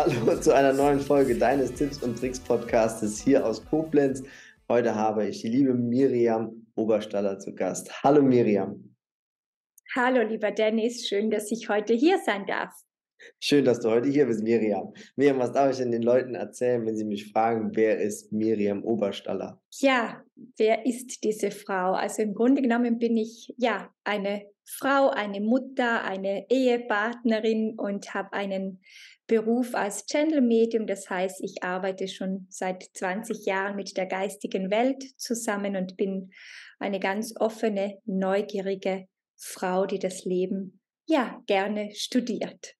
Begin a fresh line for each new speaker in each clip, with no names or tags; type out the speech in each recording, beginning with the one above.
Hallo zu einer neuen Folge deines Tipps und Tricks Podcastes hier aus Koblenz. Heute habe ich die liebe Miriam Oberstaller zu Gast. Hallo Miriam.
Hallo lieber Dennis, schön, dass ich heute hier sein darf.
Schön, dass du heute hier bist, Miriam. Miriam, was darf ich denn den Leuten erzählen, wenn sie mich fragen, wer ist Miriam Oberstaller?
Ja, wer ist diese Frau? Also im Grunde genommen bin ich ja eine Frau, eine Mutter, eine Ehepartnerin und habe einen Beruf als Channel Medium. Das heißt, ich arbeite schon seit 20 Jahren mit der geistigen Welt zusammen und bin eine ganz offene, neugierige Frau, die das Leben ja gerne studiert.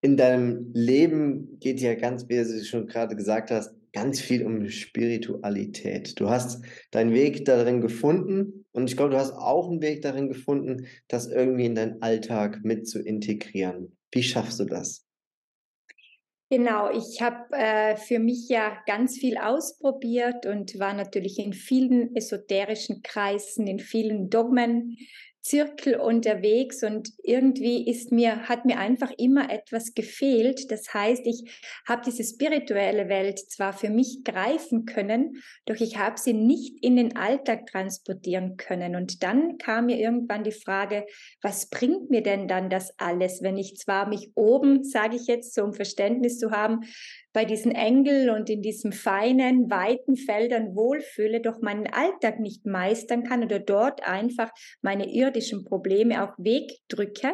In deinem Leben geht ja ganz, wie du schon gerade gesagt hast, ganz viel um Spiritualität. Du hast deinen Weg darin gefunden und ich glaube, du hast auch einen Weg darin gefunden, das irgendwie in deinen Alltag mit zu integrieren. Wie schaffst du das?
Genau, ich habe äh, für mich ja ganz viel ausprobiert und war natürlich in vielen esoterischen Kreisen, in vielen Dogmen Zirkel unterwegs und irgendwie ist mir, hat mir einfach immer etwas gefehlt. Das heißt, ich habe diese spirituelle Welt zwar für mich greifen können, doch ich habe sie nicht in den Alltag transportieren können. Und dann kam mir irgendwann die Frage, was bringt mir denn dann das alles, wenn ich zwar mich oben, sage ich jetzt, so um Verständnis zu haben, bei diesen Engeln und in diesen feinen, weiten Feldern wohlfühle, doch meinen Alltag nicht meistern kann oder dort einfach meine irdischen Probleme auch wegdrücke.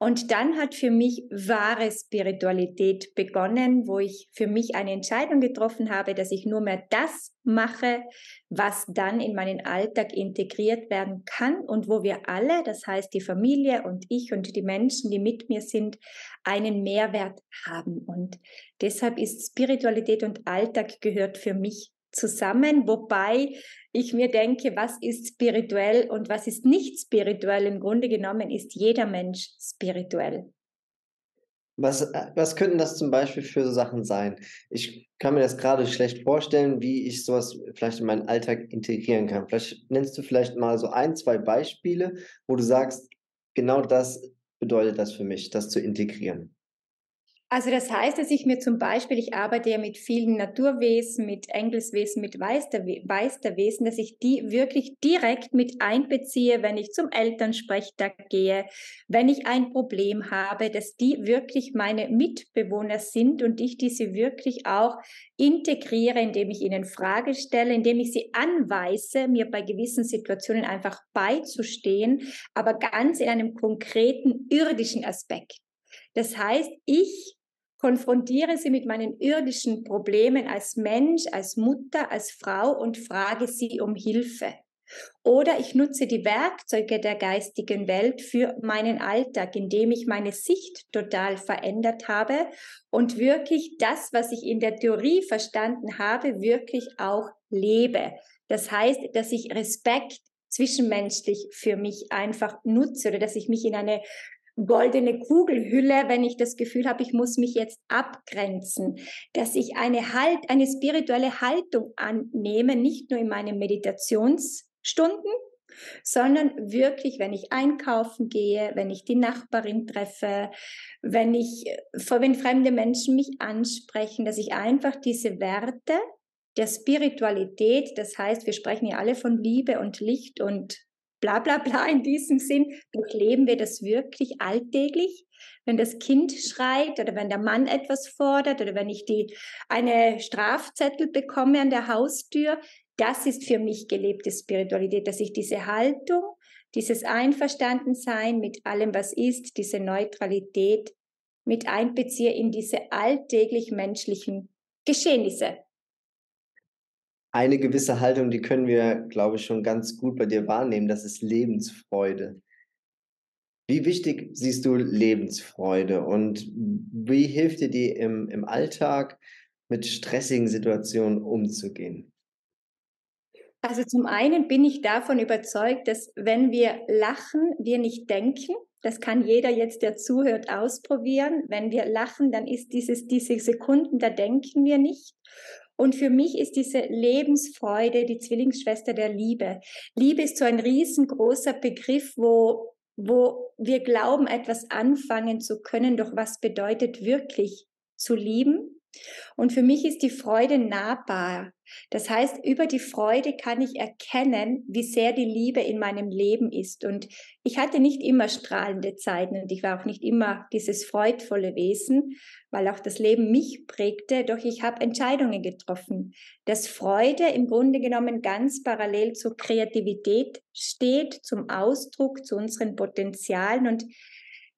Und dann hat für mich wahre Spiritualität begonnen, wo ich für mich eine Entscheidung getroffen habe, dass ich nur mehr das mache, was dann in meinen Alltag integriert werden kann und wo wir alle, das heißt die Familie und ich und die Menschen, die mit mir sind, einen Mehrwert haben. Und deshalb ist Spiritualität und Alltag gehört für mich zusammen, wobei ich mir denke, was ist spirituell und was ist nicht spirituell. Im Grunde genommen ist jeder Mensch spirituell.
Was, äh, was könnten das zum Beispiel für so Sachen sein? Ich kann mir das gerade schlecht vorstellen, wie ich sowas vielleicht in meinen Alltag integrieren kann. Vielleicht nennst du vielleicht mal so ein, zwei Beispiele, wo du sagst, genau das bedeutet das für mich, das zu integrieren.
Also das heißt, dass ich mir zum Beispiel, ich arbeite ja mit vielen Naturwesen, mit Engelswesen, mit Weisterwesen, dass ich die wirklich direkt mit einbeziehe, wenn ich zum Elternsprechtag gehe, wenn ich ein Problem habe, dass die wirklich meine Mitbewohner sind und ich diese wirklich auch integriere, indem ich ihnen Frage stelle, indem ich sie anweise, mir bei gewissen Situationen einfach beizustehen, aber ganz in einem konkreten irdischen Aspekt. Das heißt, ich konfrontiere sie mit meinen irdischen Problemen als Mensch, als Mutter, als Frau und frage sie um Hilfe. Oder ich nutze die Werkzeuge der geistigen Welt für meinen Alltag, indem ich meine Sicht total verändert habe und wirklich das, was ich in der Theorie verstanden habe, wirklich auch lebe. Das heißt, dass ich Respekt zwischenmenschlich für mich einfach nutze oder dass ich mich in eine goldene Kugelhülle, wenn ich das Gefühl habe, ich muss mich jetzt abgrenzen, dass ich eine halt, eine spirituelle Haltung annehme, nicht nur in meinen Meditationsstunden, sondern wirklich, wenn ich einkaufen gehe, wenn ich die Nachbarin treffe, wenn ich, wenn fremde Menschen mich ansprechen, dass ich einfach diese Werte der Spiritualität, das heißt, wir sprechen ja alle von Liebe und Licht und bla bla bla in diesem Sinn, durchleben wir das wirklich alltäglich? Wenn das Kind schreit oder wenn der Mann etwas fordert oder wenn ich die, eine Strafzettel bekomme an der Haustür, das ist für mich gelebte Spiritualität, dass ich diese Haltung, dieses Einverstandensein mit allem, was ist, diese Neutralität mit einbeziehe in diese alltäglich menschlichen Geschehnisse
eine gewisse Haltung, die können wir, glaube ich, schon ganz gut bei dir wahrnehmen. Das ist Lebensfreude. Wie wichtig siehst du Lebensfreude und wie hilft dir die im, im Alltag mit stressigen Situationen umzugehen?
Also zum einen bin ich davon überzeugt, dass wenn wir lachen, wir nicht denken. Das kann jeder jetzt, der zuhört, ausprobieren. Wenn wir lachen, dann ist dieses, diese Sekunden, da denken wir nicht. Und für mich ist diese Lebensfreude die Zwillingsschwester der Liebe. Liebe ist so ein riesengroßer Begriff, wo, wo wir glauben, etwas anfangen zu können, doch was bedeutet wirklich zu lieben? Und für mich ist die Freude nahbar. Das heißt, über die Freude kann ich erkennen, wie sehr die Liebe in meinem Leben ist. Und ich hatte nicht immer strahlende Zeiten und ich war auch nicht immer dieses freudvolle Wesen, weil auch das Leben mich prägte. Doch ich habe Entscheidungen getroffen, dass Freude im Grunde genommen ganz parallel zur Kreativität steht, zum Ausdruck, zu unseren Potenzialen und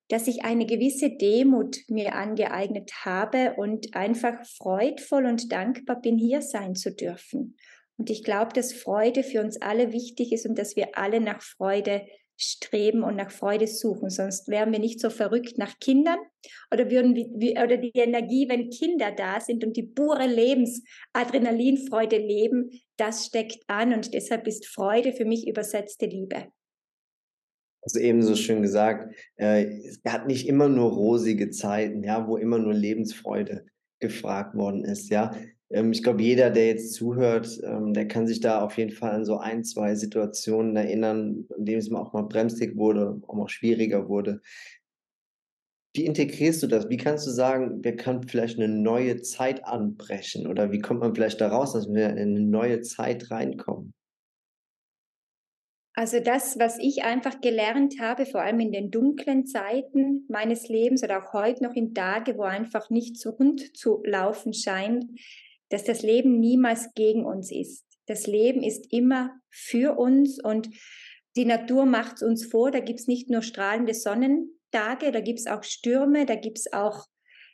dass ich eine gewisse Demut mir angeeignet habe und einfach freudvoll und dankbar bin, hier sein zu dürfen. Und ich glaube, dass Freude für uns alle wichtig ist und dass wir alle nach Freude streben und nach Freude suchen. Sonst wären wir nicht so verrückt nach Kindern oder würden wir, oder die Energie, wenn Kinder da sind und die pure Lebensadrenalinfreude leben, das steckt an und deshalb ist Freude für mich übersetzte Liebe
also ebenso schön gesagt, äh, es hat nicht immer nur rosige Zeiten, ja, wo immer nur Lebensfreude gefragt worden ist, ja. Ähm, ich glaube, jeder, der jetzt zuhört, ähm, der kann sich da auf jeden Fall an so ein, zwei Situationen erinnern, in denen es mal auch mal bremsig wurde, auch mal schwieriger wurde. Wie integrierst du das? Wie kannst du sagen, wir können vielleicht eine neue Zeit anbrechen? Oder wie kommt man vielleicht daraus, dass wir in eine neue Zeit reinkommen?
Also das, was ich einfach gelernt habe, vor allem in den dunklen Zeiten meines Lebens oder auch heute noch in Tage, wo einfach nicht so rund zu laufen scheint, dass das Leben niemals gegen uns ist. Das Leben ist immer für uns und die Natur macht es uns vor. Da gibt es nicht nur strahlende Sonnentage, da gibt es auch Stürme, da gibt es auch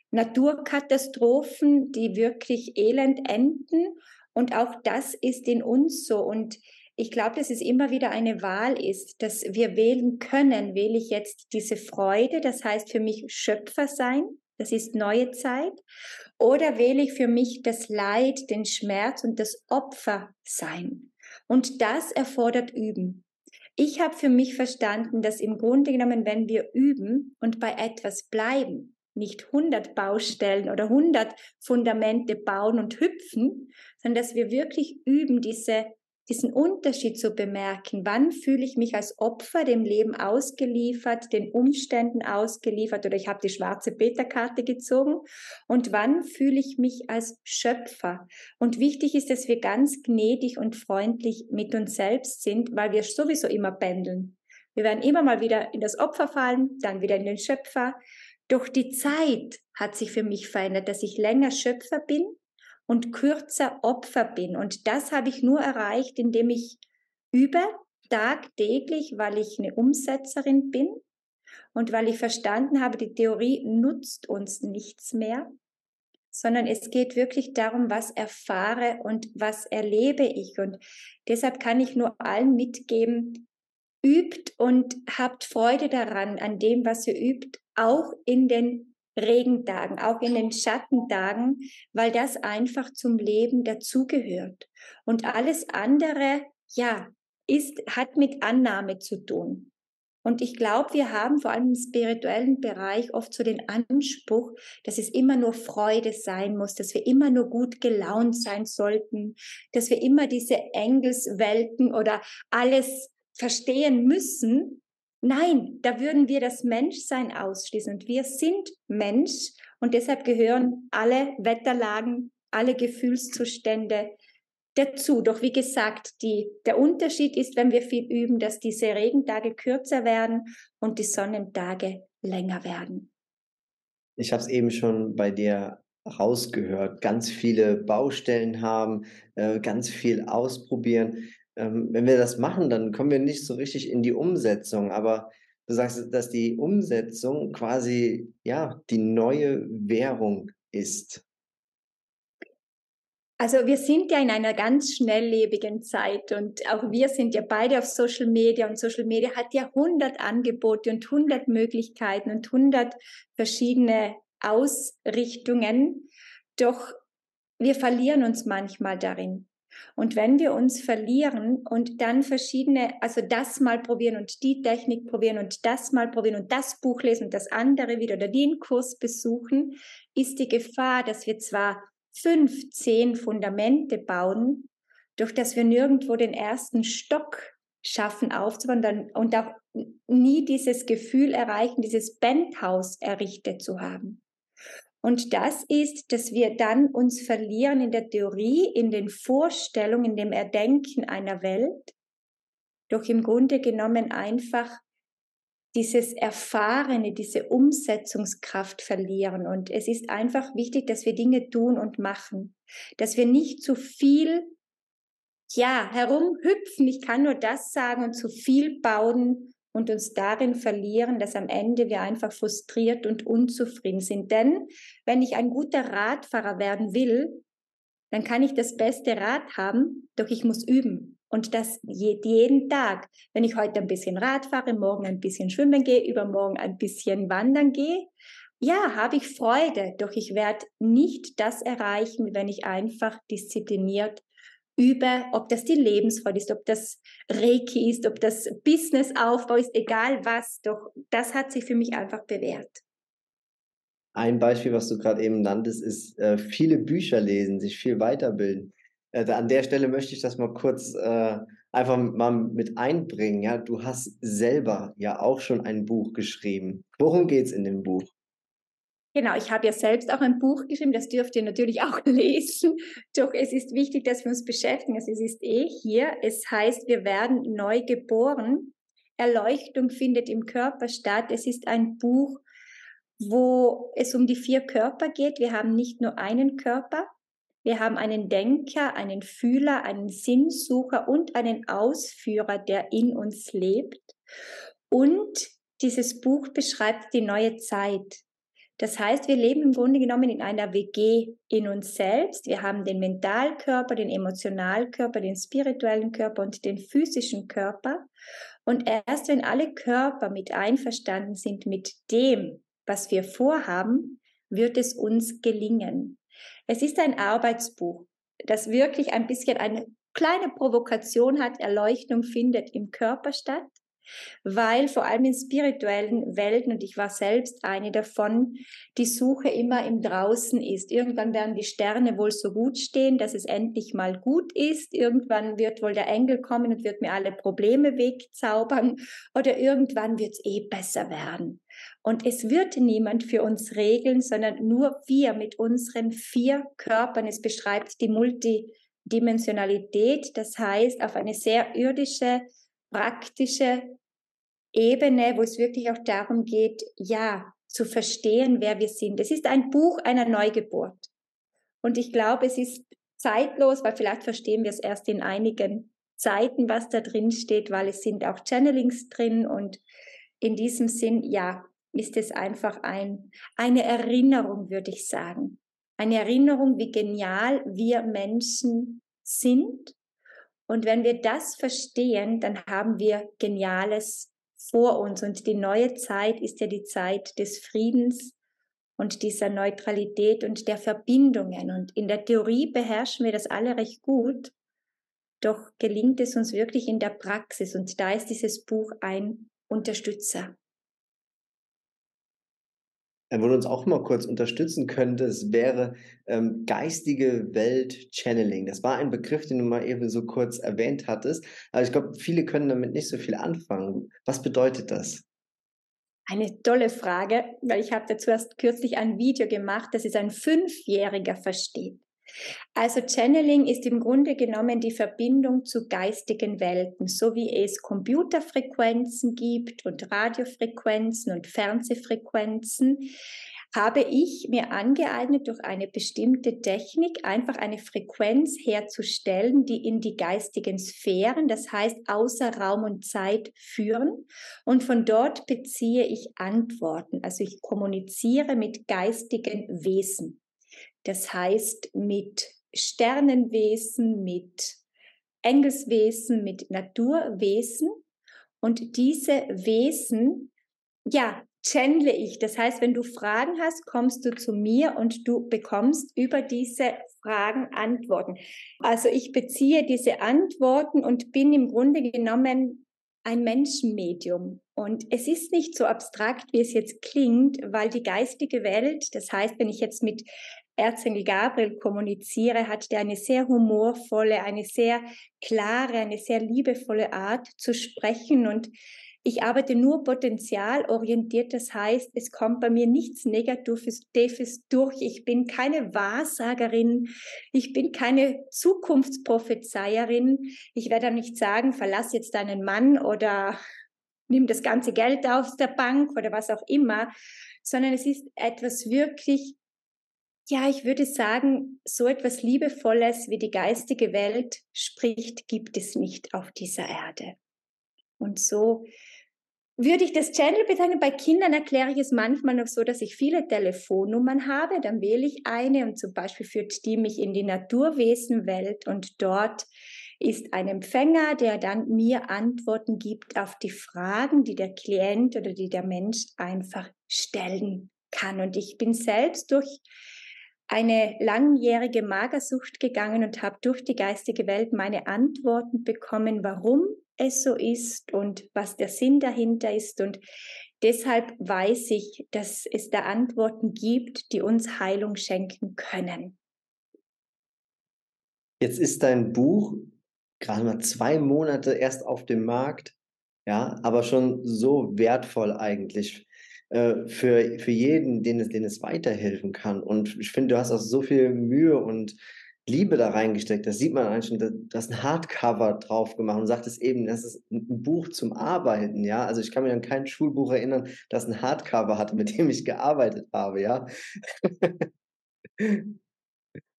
Naturkatastrophen, die wirklich elend enden. Und auch das ist in uns so. Und ich glaube, dass es immer wieder eine Wahl ist, dass wir wählen können, wähle ich jetzt diese Freude, das heißt für mich Schöpfer sein, das ist neue Zeit, oder wähle ich für mich das Leid, den Schmerz und das Opfer sein. Und das erfordert Üben. Ich habe für mich verstanden, dass im Grunde genommen, wenn wir üben und bei etwas bleiben, nicht 100 Baustellen oder 100 Fundamente bauen und hüpfen, sondern dass wir wirklich üben, diese diesen Unterschied zu bemerken. Wann fühle ich mich als Opfer dem Leben ausgeliefert, den Umständen ausgeliefert oder ich habe die schwarze Beta-Karte gezogen und wann fühle ich mich als Schöpfer. Und wichtig ist, dass wir ganz gnädig und freundlich mit uns selbst sind, weil wir sowieso immer pendeln. Wir werden immer mal wieder in das Opfer fallen, dann wieder in den Schöpfer. Doch die Zeit hat sich für mich verändert, dass ich länger Schöpfer bin und kürzer Opfer bin. Und das habe ich nur erreicht, indem ich übe, tagtäglich, weil ich eine Umsetzerin bin und weil ich verstanden habe, die Theorie nutzt uns nichts mehr, sondern es geht wirklich darum, was erfahre und was erlebe ich. Und deshalb kann ich nur allen mitgeben, übt und habt Freude daran, an dem, was ihr übt, auch in den Regentagen, auch in den Schattentagen, weil das einfach zum Leben dazugehört. Und alles andere, ja, ist, hat mit Annahme zu tun. Und ich glaube, wir haben vor allem im spirituellen Bereich oft so den Anspruch, dass es immer nur Freude sein muss, dass wir immer nur gut gelaunt sein sollten, dass wir immer diese Engelswelten oder alles verstehen müssen, Nein, da würden wir das Menschsein ausschließen. Und wir sind Mensch und deshalb gehören alle Wetterlagen, alle Gefühlszustände dazu. Doch wie gesagt, die, der Unterschied ist, wenn wir viel üben, dass diese Regentage kürzer werden und die Sonnentage länger werden.
Ich habe es eben schon bei dir rausgehört, ganz viele Baustellen haben, äh, ganz viel ausprobieren ähm, wenn wir das machen, dann kommen wir nicht so richtig in die Umsetzung. Aber du sagst, dass die Umsetzung quasi ja die neue Währung ist.
Also wir sind ja in einer ganz schnelllebigen Zeit und auch wir sind ja beide auf Social Media und Social Media hat ja 100 Angebote und 100 Möglichkeiten und 100 verschiedene Ausrichtungen. Doch wir verlieren uns manchmal darin. Und wenn wir uns verlieren und dann verschiedene, also das mal probieren und die Technik probieren und das mal probieren und das Buch lesen und das andere wieder oder den Kurs besuchen, ist die Gefahr, dass wir zwar fünf, zehn Fundamente bauen, durch das wir nirgendwo den ersten Stock schaffen aufzubauen und auch nie dieses Gefühl erreichen, dieses Bandhaus errichtet zu haben. Und das ist, dass wir dann uns verlieren in der Theorie, in den Vorstellungen, in dem Erdenken einer Welt, doch im Grunde genommen einfach dieses Erfahrene, diese Umsetzungskraft verlieren. Und es ist einfach wichtig, dass wir Dinge tun und machen, dass wir nicht zu viel, ja, herumhüpfen, ich kann nur das sagen, und zu viel bauen und uns darin verlieren, dass am Ende wir einfach frustriert und unzufrieden sind. Denn wenn ich ein guter Radfahrer werden will, dann kann ich das beste Rad haben, doch ich muss üben. Und das jeden Tag. Wenn ich heute ein bisschen Rad fahre, morgen ein bisschen schwimmen gehe, übermorgen ein bisschen wandern gehe, ja, habe ich Freude, doch ich werde nicht das erreichen, wenn ich einfach diszipliniert übe, ob das die Lebensfreude ist, ob das Reiki ist, ob das Businessaufbau ist, egal was, doch das hat sich für mich einfach bewährt.
Ein Beispiel, was du gerade eben nanntest, ist äh, viele Bücher lesen, sich viel weiterbilden. Äh, an der Stelle möchte ich das mal kurz äh, einfach mal mit einbringen. Ja, du hast selber ja auch schon ein Buch geschrieben. Worum geht es in dem Buch?
Genau, ich habe ja selbst auch ein Buch geschrieben, das dürft ihr natürlich auch lesen. Doch es ist wichtig, dass wir uns beschäftigen. Also es ist eh hier. Es heißt, wir werden neu geboren. Erleuchtung findet im Körper statt. Es ist ein Buch, wo es um die vier Körper geht. Wir haben nicht nur einen Körper. Wir haben einen Denker, einen Fühler, einen Sinnsucher und einen Ausführer, der in uns lebt. Und dieses Buch beschreibt die neue Zeit. Das heißt, wir leben im Grunde genommen in einer WG in uns selbst. Wir haben den Mentalkörper, den Emotionalkörper, den spirituellen Körper und den physischen Körper. Und erst wenn alle Körper mit einverstanden sind mit dem, was wir vorhaben, wird es uns gelingen. Es ist ein Arbeitsbuch, das wirklich ein bisschen eine kleine Provokation hat. Erleuchtung findet im Körper statt weil vor allem in spirituellen Welten, und ich war selbst eine davon, die Suche immer im Draußen ist. Irgendwann werden die Sterne wohl so gut stehen, dass es endlich mal gut ist. Irgendwann wird wohl der Engel kommen und wird mir alle Probleme wegzaubern. Oder irgendwann wird es eh besser werden. Und es wird niemand für uns regeln, sondern nur wir mit unseren vier Körpern. Es beschreibt die Multidimensionalität, das heißt auf eine sehr irdische, praktische Ebene, wo es wirklich auch darum geht, ja, zu verstehen, wer wir sind. Es ist ein Buch einer Neugeburt. Und ich glaube, es ist zeitlos, weil vielleicht verstehen wir es erst in einigen Zeiten, was da drin steht, weil es sind auch Channelings drin und in diesem Sinn, ja, ist es einfach ein, eine Erinnerung, würde ich sagen. Eine Erinnerung, wie genial wir Menschen sind. Und wenn wir das verstehen, dann haben wir Geniales vor uns. Und die neue Zeit ist ja die Zeit des Friedens und dieser Neutralität und der Verbindungen. Und in der Theorie beherrschen wir das alle recht gut. Doch gelingt es uns wirklich in der Praxis. Und da ist dieses Buch ein Unterstützer
wo du uns auch mal kurz unterstützen könntest, wäre ähm, geistige Welt Channeling. Das war ein Begriff, den du mal eben so kurz erwähnt hattest. Aber ich glaube, viele können damit nicht so viel anfangen. Was bedeutet das?
Eine tolle Frage, weil ich habe dazu erst kürzlich ein Video gemacht, das es ein Fünfjähriger versteht. Also Channeling ist im Grunde genommen die Verbindung zu geistigen Welten, so wie es Computerfrequenzen gibt und Radiofrequenzen und Fernsehfrequenzen habe ich mir angeeignet, durch eine bestimmte Technik einfach eine Frequenz herzustellen, die in die geistigen Sphären, das heißt außer Raum und Zeit führen. Und von dort beziehe ich Antworten. Also ich kommuniziere mit geistigen Wesen. Das heißt mit Sternenwesen, mit Engelswesen, mit Naturwesen. Und diese Wesen, ja, channele ich. Das heißt, wenn du Fragen hast, kommst du zu mir und du bekommst über diese Fragen Antworten. Also ich beziehe diese Antworten und bin im Grunde genommen ein Menschenmedium. Und es ist nicht so abstrakt, wie es jetzt klingt, weil die geistige Welt, das heißt, wenn ich jetzt mit Erzengel Gabriel kommuniziere, hat der eine sehr humorvolle, eine sehr klare, eine sehr liebevolle Art zu sprechen und ich arbeite nur potenzialorientiert, das heißt, es kommt bei mir nichts Negatives durch. Ich bin keine Wahrsagerin, ich bin keine Zukunftsprophezeierin. Ich werde nicht sagen, verlass jetzt deinen Mann oder nimm das ganze Geld aus der Bank oder was auch immer, sondern es ist etwas wirklich, ja, ich würde sagen, so etwas Liebevolles wie die geistige Welt spricht, gibt es nicht auf dieser Erde. Und so würde ich das Channel bezeichnen. Bei Kindern erkläre ich es manchmal noch so, dass ich viele Telefonnummern habe. Dann wähle ich eine und zum Beispiel führt die mich in die Naturwesenwelt und dort ist ein Empfänger, der dann mir Antworten gibt auf die Fragen, die der Klient oder die der Mensch einfach stellen kann. Und ich bin selbst durch eine langjährige Magersucht gegangen und habe durch die geistige Welt meine Antworten bekommen, warum es so ist und was der Sinn dahinter ist. Und deshalb weiß ich, dass es da Antworten gibt, die uns Heilung schenken können.
Jetzt ist dein Buch gerade mal zwei Monate erst auf dem Markt, ja, aber schon so wertvoll eigentlich äh, für, für jeden, den es, den es weiterhelfen kann. Und ich finde, du hast auch so viel Mühe und Liebe da reingesteckt. Das sieht man eigentlich schon, da hast ein Hardcover drauf gemacht und sagt es eben, das ist ein Buch zum Arbeiten, ja. Also ich kann mich an kein Schulbuch erinnern, das ein Hardcover hatte, mit dem ich gearbeitet habe, ja.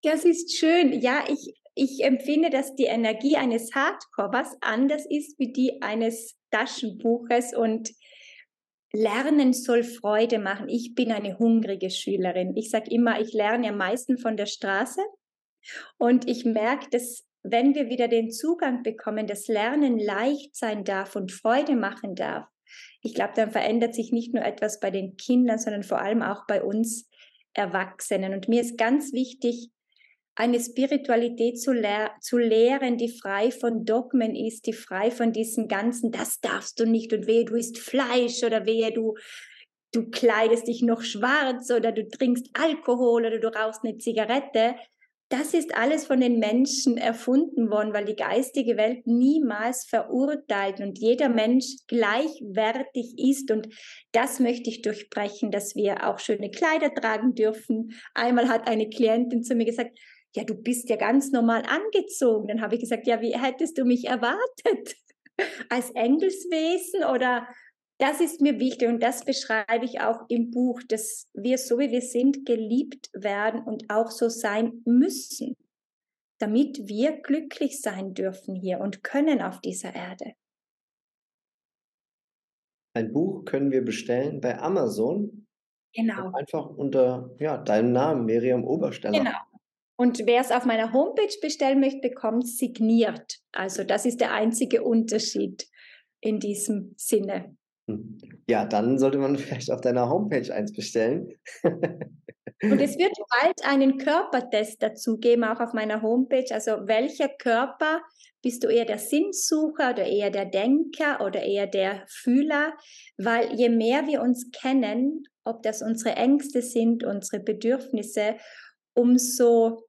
Das ist schön. Ja, ich, ich empfinde, dass die Energie eines Hardcovers anders ist wie die eines Taschenbuches und Lernen soll Freude machen. Ich bin eine hungrige Schülerin. Ich sage immer, ich lerne am meisten von der Straße und ich merke, dass wenn wir wieder den Zugang bekommen, dass Lernen leicht sein darf und Freude machen darf, ich glaube, dann verändert sich nicht nur etwas bei den Kindern, sondern vor allem auch bei uns Erwachsenen. Und mir ist ganz wichtig, eine Spiritualität zu, lehr zu lehren, die frei von Dogmen ist, die frei von diesem ganzen, das darfst du nicht und wehe, du isst Fleisch oder wehe, du, du kleidest dich noch schwarz oder du trinkst Alkohol oder du rauchst eine Zigarette, das ist alles von den Menschen erfunden worden, weil die geistige Welt niemals verurteilt und jeder Mensch gleichwertig ist. Und das möchte ich durchbrechen, dass wir auch schöne Kleider tragen dürfen. Einmal hat eine Klientin zu mir gesagt, ja, du bist ja ganz normal angezogen. Dann habe ich gesagt, ja, wie hättest du mich erwartet? Als Engelswesen oder das ist mir wichtig und das beschreibe ich auch im Buch, dass wir so wie wir sind geliebt werden und auch so sein müssen, damit wir glücklich sein dürfen hier und können auf dieser Erde.
Ein Buch können wir bestellen bei Amazon.
Genau.
Einfach unter ja, deinem Namen, Miriam Obersteller.
Genau. Und wer es auf meiner Homepage bestellen möchte, bekommt signiert. Also das ist der einzige Unterschied in diesem Sinne.
Hm. Ja, dann sollte man vielleicht auf deiner Homepage eins bestellen.
Und es wird bald einen Körpertest dazu geben, auch auf meiner Homepage. Also welcher Körper bist du eher der Sinnsucher oder eher der Denker oder eher der Fühler? Weil je mehr wir uns kennen, ob das unsere Ängste sind, unsere Bedürfnisse, umso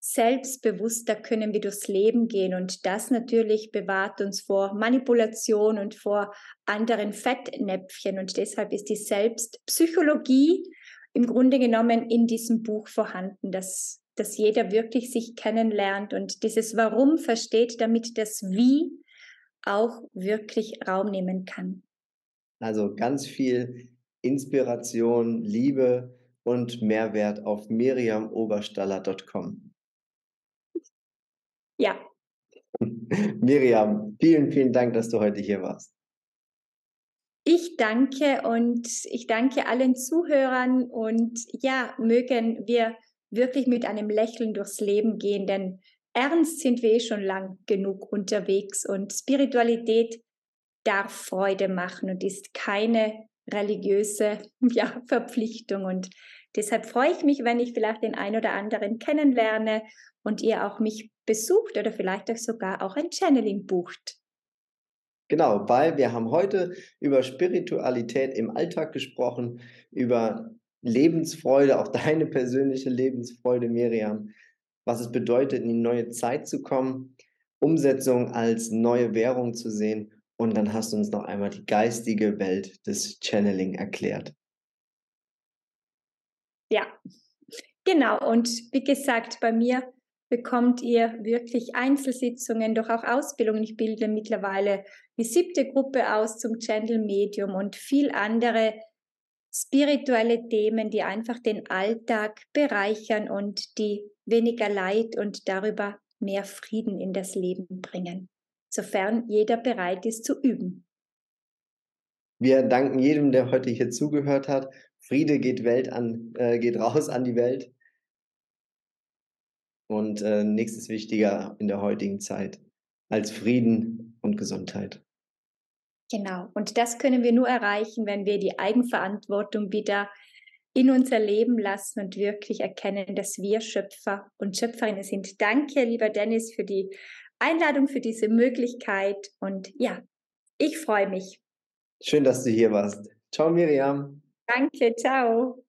selbstbewusster können wir durchs Leben gehen. Und das natürlich bewahrt uns vor Manipulation und vor anderen Fettnäpfchen. Und deshalb ist die Selbstpsychologie im Grunde genommen in diesem Buch vorhanden, dass, dass jeder wirklich sich kennenlernt und dieses Warum versteht, damit das Wie auch wirklich Raum nehmen kann.
Also ganz viel Inspiration, Liebe und Mehrwert auf miriamoberstaller.com.
Ja.
Miriam, vielen, vielen Dank, dass du heute hier warst.
Ich danke und ich danke allen Zuhörern und ja, mögen wir wirklich mit einem Lächeln durchs Leben gehen, denn ernst sind wir eh schon lang genug unterwegs und Spiritualität darf Freude machen und ist keine religiöse ja, Verpflichtung. Und deshalb freue ich mich, wenn ich vielleicht den einen oder anderen kennenlerne und ihr auch mich besucht oder vielleicht euch sogar auch ein Channeling bucht.
Genau, weil wir haben heute über Spiritualität im Alltag gesprochen, über Lebensfreude, auch deine persönliche Lebensfreude, Miriam, was es bedeutet, in die neue Zeit zu kommen, Umsetzung als neue Währung zu sehen und dann hast du uns noch einmal die geistige Welt des Channeling erklärt.
Ja, genau. Und wie gesagt, bei mir bekommt ihr wirklich Einzelsitzungen, doch auch Ausbildungen. Ich bilde mittlerweile die siebte Gruppe aus zum Channel Medium und viel andere spirituelle Themen, die einfach den Alltag bereichern und die weniger Leid und darüber mehr Frieden in das Leben bringen sofern jeder bereit ist zu üben.
Wir danken jedem, der heute hier zugehört hat. Friede geht, Welt an, äh, geht raus an die Welt. Und äh, nichts ist wichtiger in der heutigen Zeit als Frieden und Gesundheit.
Genau. Und das können wir nur erreichen, wenn wir die Eigenverantwortung wieder in unser Leben lassen und wirklich erkennen, dass wir Schöpfer und Schöpferinnen sind. Danke, lieber Dennis, für die Einladung für diese Möglichkeit. Und ja, ich freue mich.
Schön, dass du hier warst. Ciao, Miriam.
Danke, ciao.